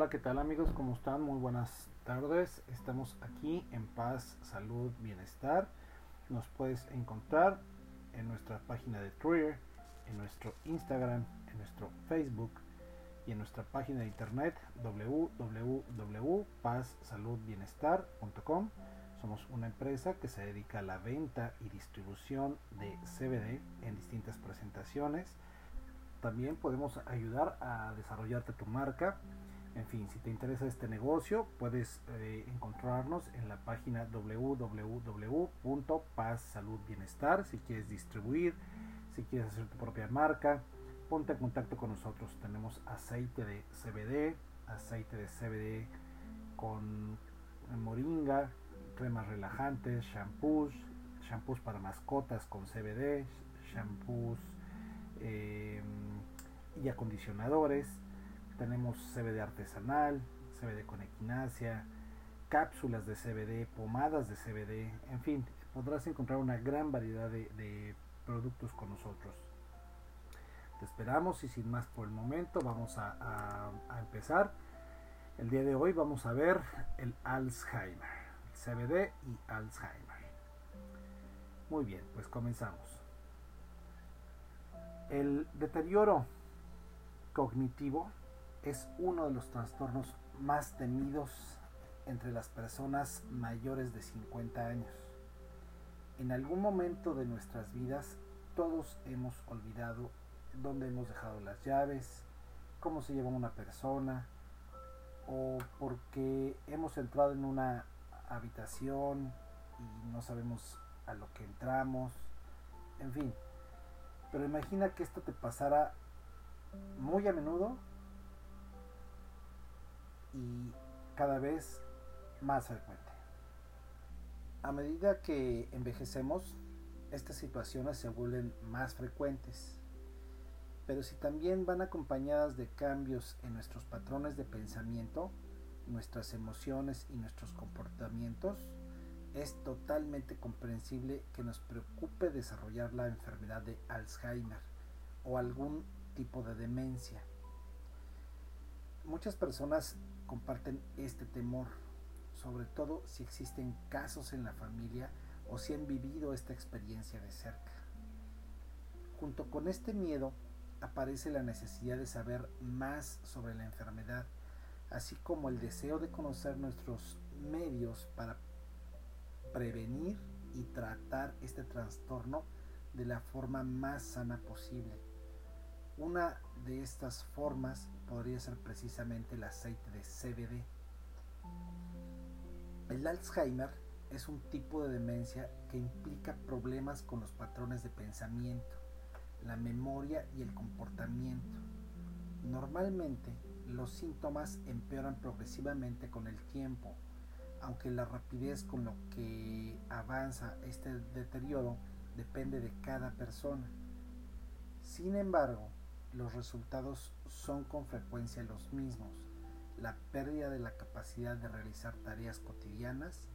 Hola, ¿qué tal amigos? ¿Cómo están? Muy buenas tardes. Estamos aquí en Paz, Salud, Bienestar. Nos puedes encontrar en nuestra página de Twitter, en nuestro Instagram, en nuestro Facebook y en nuestra página de internet www.pazsaludbienestar.com. Somos una empresa que se dedica a la venta y distribución de CBD en distintas presentaciones. También podemos ayudar a desarrollarte tu marca en fin, si te interesa este negocio, puedes eh, encontrarnos en la página www.pazsaludbienestar. Si quieres distribuir, si quieres hacer tu propia marca, ponte en contacto con nosotros. Tenemos aceite de CBD, aceite de CBD con moringa, cremas relajantes, shampoos, shampoos para mascotas con CBD, shampoos eh, y acondicionadores tenemos CBD artesanal, CBD con equinacia, cápsulas de CBD, pomadas de CBD, en fin, podrás encontrar una gran variedad de, productos con nosotros. Te esperamos y sin más por el momento vamos a, empezar. El día de hoy vamos a ver el Alzheimer, CBD y Alzheimer. Muy bien, pues comenzamos. El deterioro cognitivo es uno de los trastornos más temidos entre las personas mayores de 50 años. En algún momento de nuestras vidas todos hemos olvidado dónde hemos dejado las llaves, cómo se lleva una persona, o porque hemos entrado en una habitación y no sabemos a lo que entramos, en fin. Pero imagina que esto te pasara muy a menudo y cada vez más frecuente. A medida que envejecemos, estas situaciones se vuelven más frecuentes, pero si también van acompañadas de cambios en nuestros patrones de pensamiento, nuestras emociones y nuestros comportamientos, es totalmente comprensible que nos preocupe desarrollar la enfermedad de Alzheimer o algún tipo de demencia. Muchas personas comparten este temor, sobre todo si existen casos en la familia o si han vivido esta experiencia de cerca. Junto con este miedo aparece la necesidad de saber más sobre la enfermedad, así como el deseo de conocer nuestros medios para prevenir y tratar este trastorno de la forma más sana posible. Una de estas formas podría ser precisamente el aceite de CBD. El Alzheimer es un tipo de demencia que implica problemas con los patrones de pensamiento, la memoria y el comportamiento. Normalmente los síntomas empeoran progresivamente con el tiempo, aunque la rapidez con lo que avanza este deterioro depende de cada persona. Sin embargo, los resultados son con frecuencia los mismos. La pérdida de la capacidad de realizar tareas cotidianas,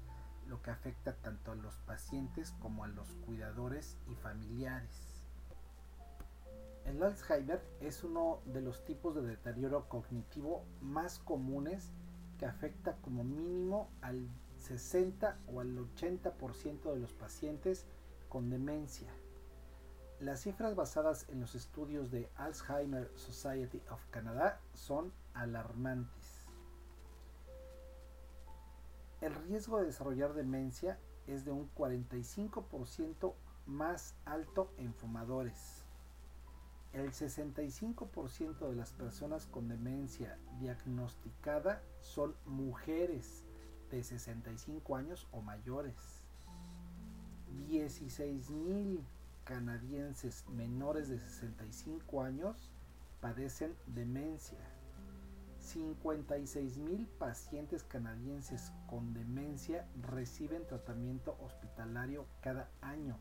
lo que afecta tanto a los pacientes como a los cuidadores y familiares. El Alzheimer es uno de los tipos de deterioro cognitivo más comunes que afecta como mínimo al 60 o al 80% de los pacientes con demencia. Las cifras basadas en los estudios de Alzheimer Society of Canada son alarmantes. El riesgo de desarrollar demencia es de un 45% más alto en fumadores. El 65% de las personas con demencia diagnosticada son mujeres de 65 años o mayores. 16.000 canadienses menores de 65 años padecen demencia. 56 mil pacientes canadienses con demencia reciben tratamiento hospitalario cada año.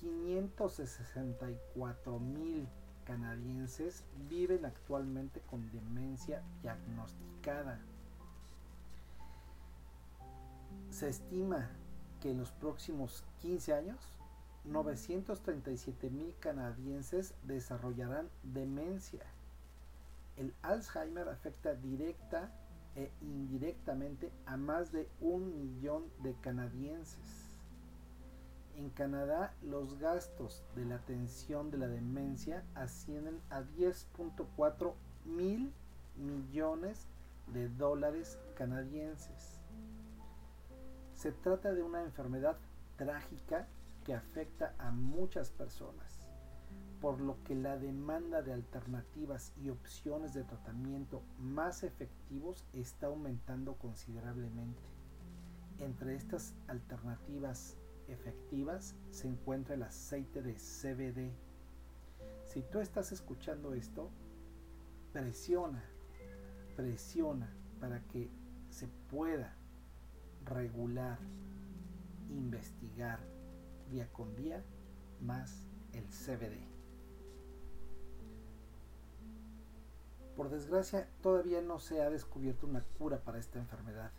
564 mil canadienses viven actualmente con demencia diagnosticada. Se estima que en los próximos 15 años 937 mil canadienses desarrollarán demencia. El Alzheimer afecta directa e indirectamente a más de un millón de canadienses. En Canadá, los gastos de la atención de la demencia ascienden a 10.4 mil millones de dólares canadienses. Se trata de una enfermedad trágica que afecta a muchas personas, por lo que la demanda de alternativas y opciones de tratamiento más efectivos está aumentando considerablemente. Entre estas alternativas efectivas se encuentra el aceite de CBD. Si tú estás escuchando esto, presiona, presiona para que se pueda regular, investigar día con día más el CBD. Por desgracia, todavía no se ha descubierto una cura para esta enfermedad,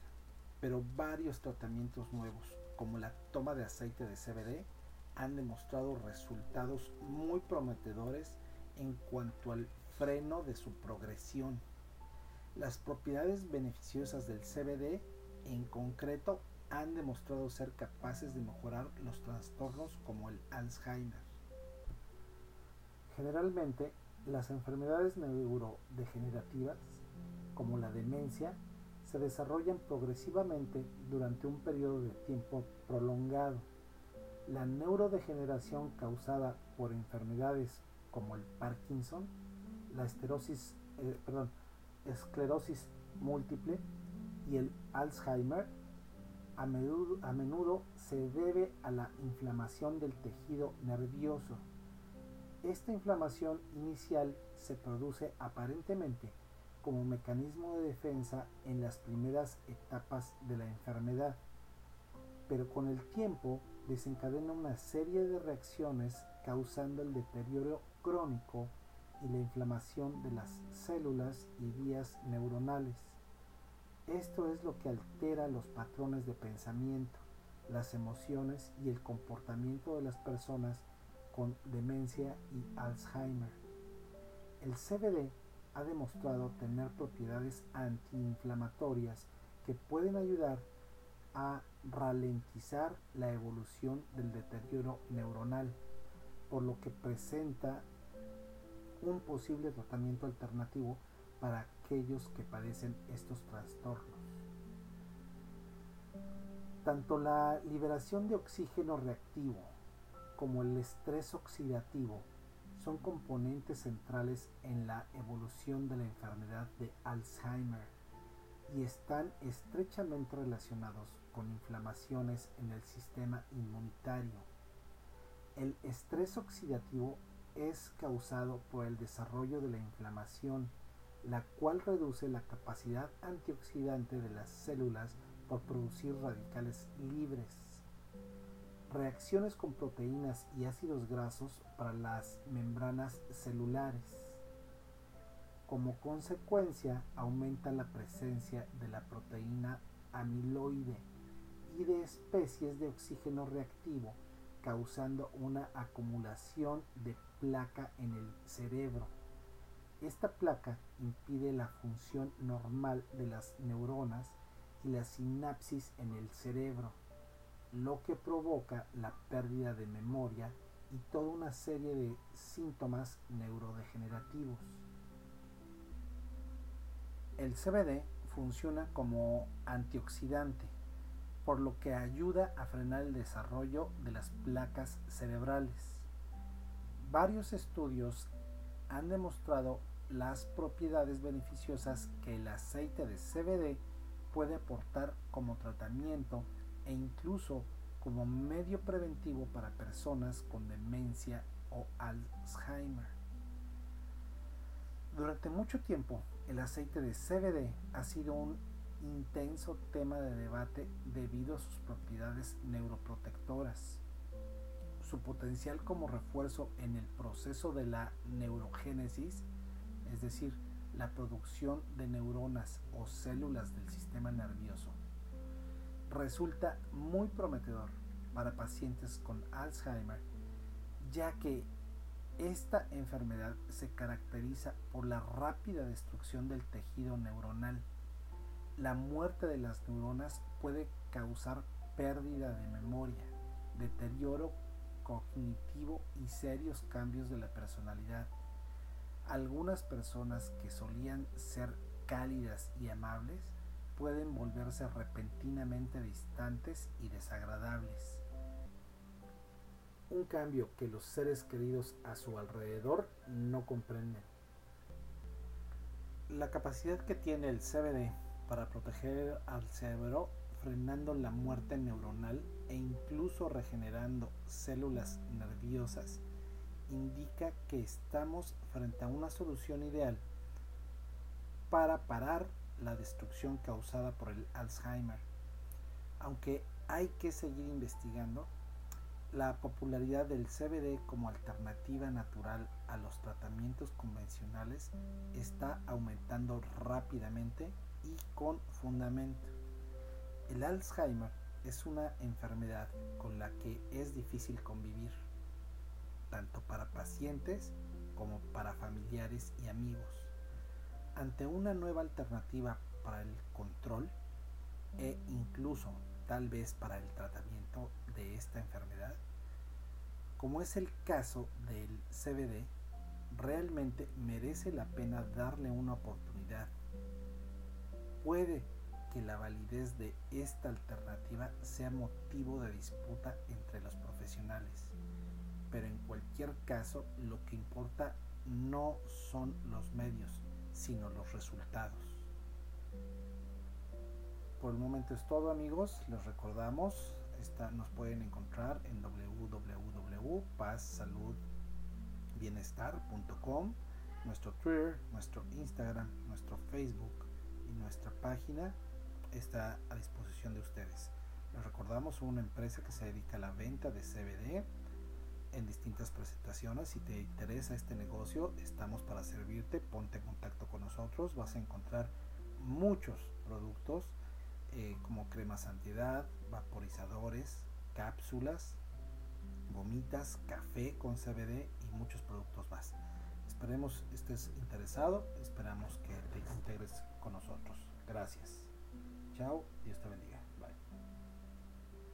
pero varios tratamientos nuevos como la toma de aceite de CBD han demostrado resultados muy prometedores en cuanto al freno de su progresión. Las propiedades beneficiosas del CBD en concreto han demostrado ser capaces de mejorar los trastornos como el Alzheimer. Generalmente, las enfermedades neurodegenerativas, como la demencia, se desarrollan progresivamente durante un periodo de tiempo prolongado. La neurodegeneración causada por enfermedades como el Parkinson, la esterosis, eh, esclerosis múltiple y el Alzheimer a menudo, se debe a la inflamación del tejido nervioso. Esta inflamación inicial se produce aparentemente como mecanismo de defensa en las primeras etapas de la enfermedad, pero con el tiempo desencadena una serie de reacciones causando el deterioro crónico y la inflamación de las células y vías neuronales. Esto es lo que altera los patrones de pensamiento, las emociones y el comportamiento de las personas con demencia y Alzheimer. El CBD ha demostrado tener propiedades antiinflamatorias que pueden ayudar a ralentizar la evolución del deterioro neuronal, por lo que presenta un posible tratamiento alternativo para aquellos que padecen estos trastornos. Tanto la liberación de oxígeno reactivo como el estrés oxidativo son componentes centrales en la evolución de la enfermedad de Alzheimer y están estrechamente relacionados con inflamaciones en el sistema inmunitario. El estrés oxidativo es causado por el desarrollo de la inflamación, la cual reduce la capacidad antioxidante de las células por producir radicales libres reacciones con proteínas y ácidos grasos para las membranas celulares. Como consecuencia, aumenta la presencia de la proteína amiloide y de especies de oxígeno reactivo, causando una acumulación de placa en el cerebro. Esta placa impide la función normal de las neuronas y la sinapsis en el cerebro lo que provoca la pérdida de memoria y toda una serie de síntomas neurodegenerativos. El CBD funciona como antioxidante, por lo que ayuda a frenar el desarrollo de las placas cerebrales. Varios estudios han demostrado las propiedades beneficiosas que el aceite de CBD puede aportar como tratamiento e incluso como medio preventivo para personas con demencia o Alzheimer. Durante mucho tiempo, el aceite de CBD ha sido un intenso tema de debate debido a sus propiedades neuroprotectoras, su potencial como refuerzo en el proceso de la neurogénesis, es decir, la producción de neuronas o células del sistema nervioso, resulta muy prometedor para pacientes con Alzheimer, ya que Esta enfermedad se caracteriza por la rápida destrucción del tejido neuronal. La muerte de las neuronas puede causar pérdida de memoria, deterioro cognitivo y serios cambios de la personalidad. Algunas personas que solían ser cálidas y amables pueden volverse repentinamente distantes y desagradables. Un cambio que los seres queridos a su alrededor no comprenden. La capacidad que tiene el CBD para proteger al cerebro frenando la muerte neuronal e incluso regenerando células nerviosas, indica que estamos frente a una solución ideal para parar la destrucción causada por el Alzheimer. Aunque hay que seguir investigando, la popularidad del CBD como alternativa natural a los tratamientos convencionales está aumentando rápidamente y con fundamento. El Alzheimer es una enfermedad con la que es difícil convivir, tanto para pacientes como para familiares y amigos. Ante una nueva alternativa para el control e incluso tal vez para el tratamiento de esta enfermedad, como es el caso del CBD, realmente merece la pena darle una oportunidad. Puede que la validez de esta alternativa sea motivo de disputa entre los profesionales. Pero en cualquier caso, lo que importa no son los medios, sino los resultados. Por el momento es todo amigos, les recordamos, nos pueden encontrar en www.pazsaludbienestar.com, nuestro Twitter, nuestro Instagram, nuestro Facebook y nuestra página está a disposición de ustedes. Les recordamos una empresa que se dedica a la venta de CBD en distintas presentaciones. Si te interesa este negocio, estamos para servirte. Ponte en contacto con nosotros. Vas a encontrar muchos productos eh, como cremas antiedad, vaporizadores, cápsulas, gomitas, café con CBD y muchos productos más. Esperemos estés interesado. Esperamos que te integres con nosotros. Gracias. Chao, Dios te bendiga.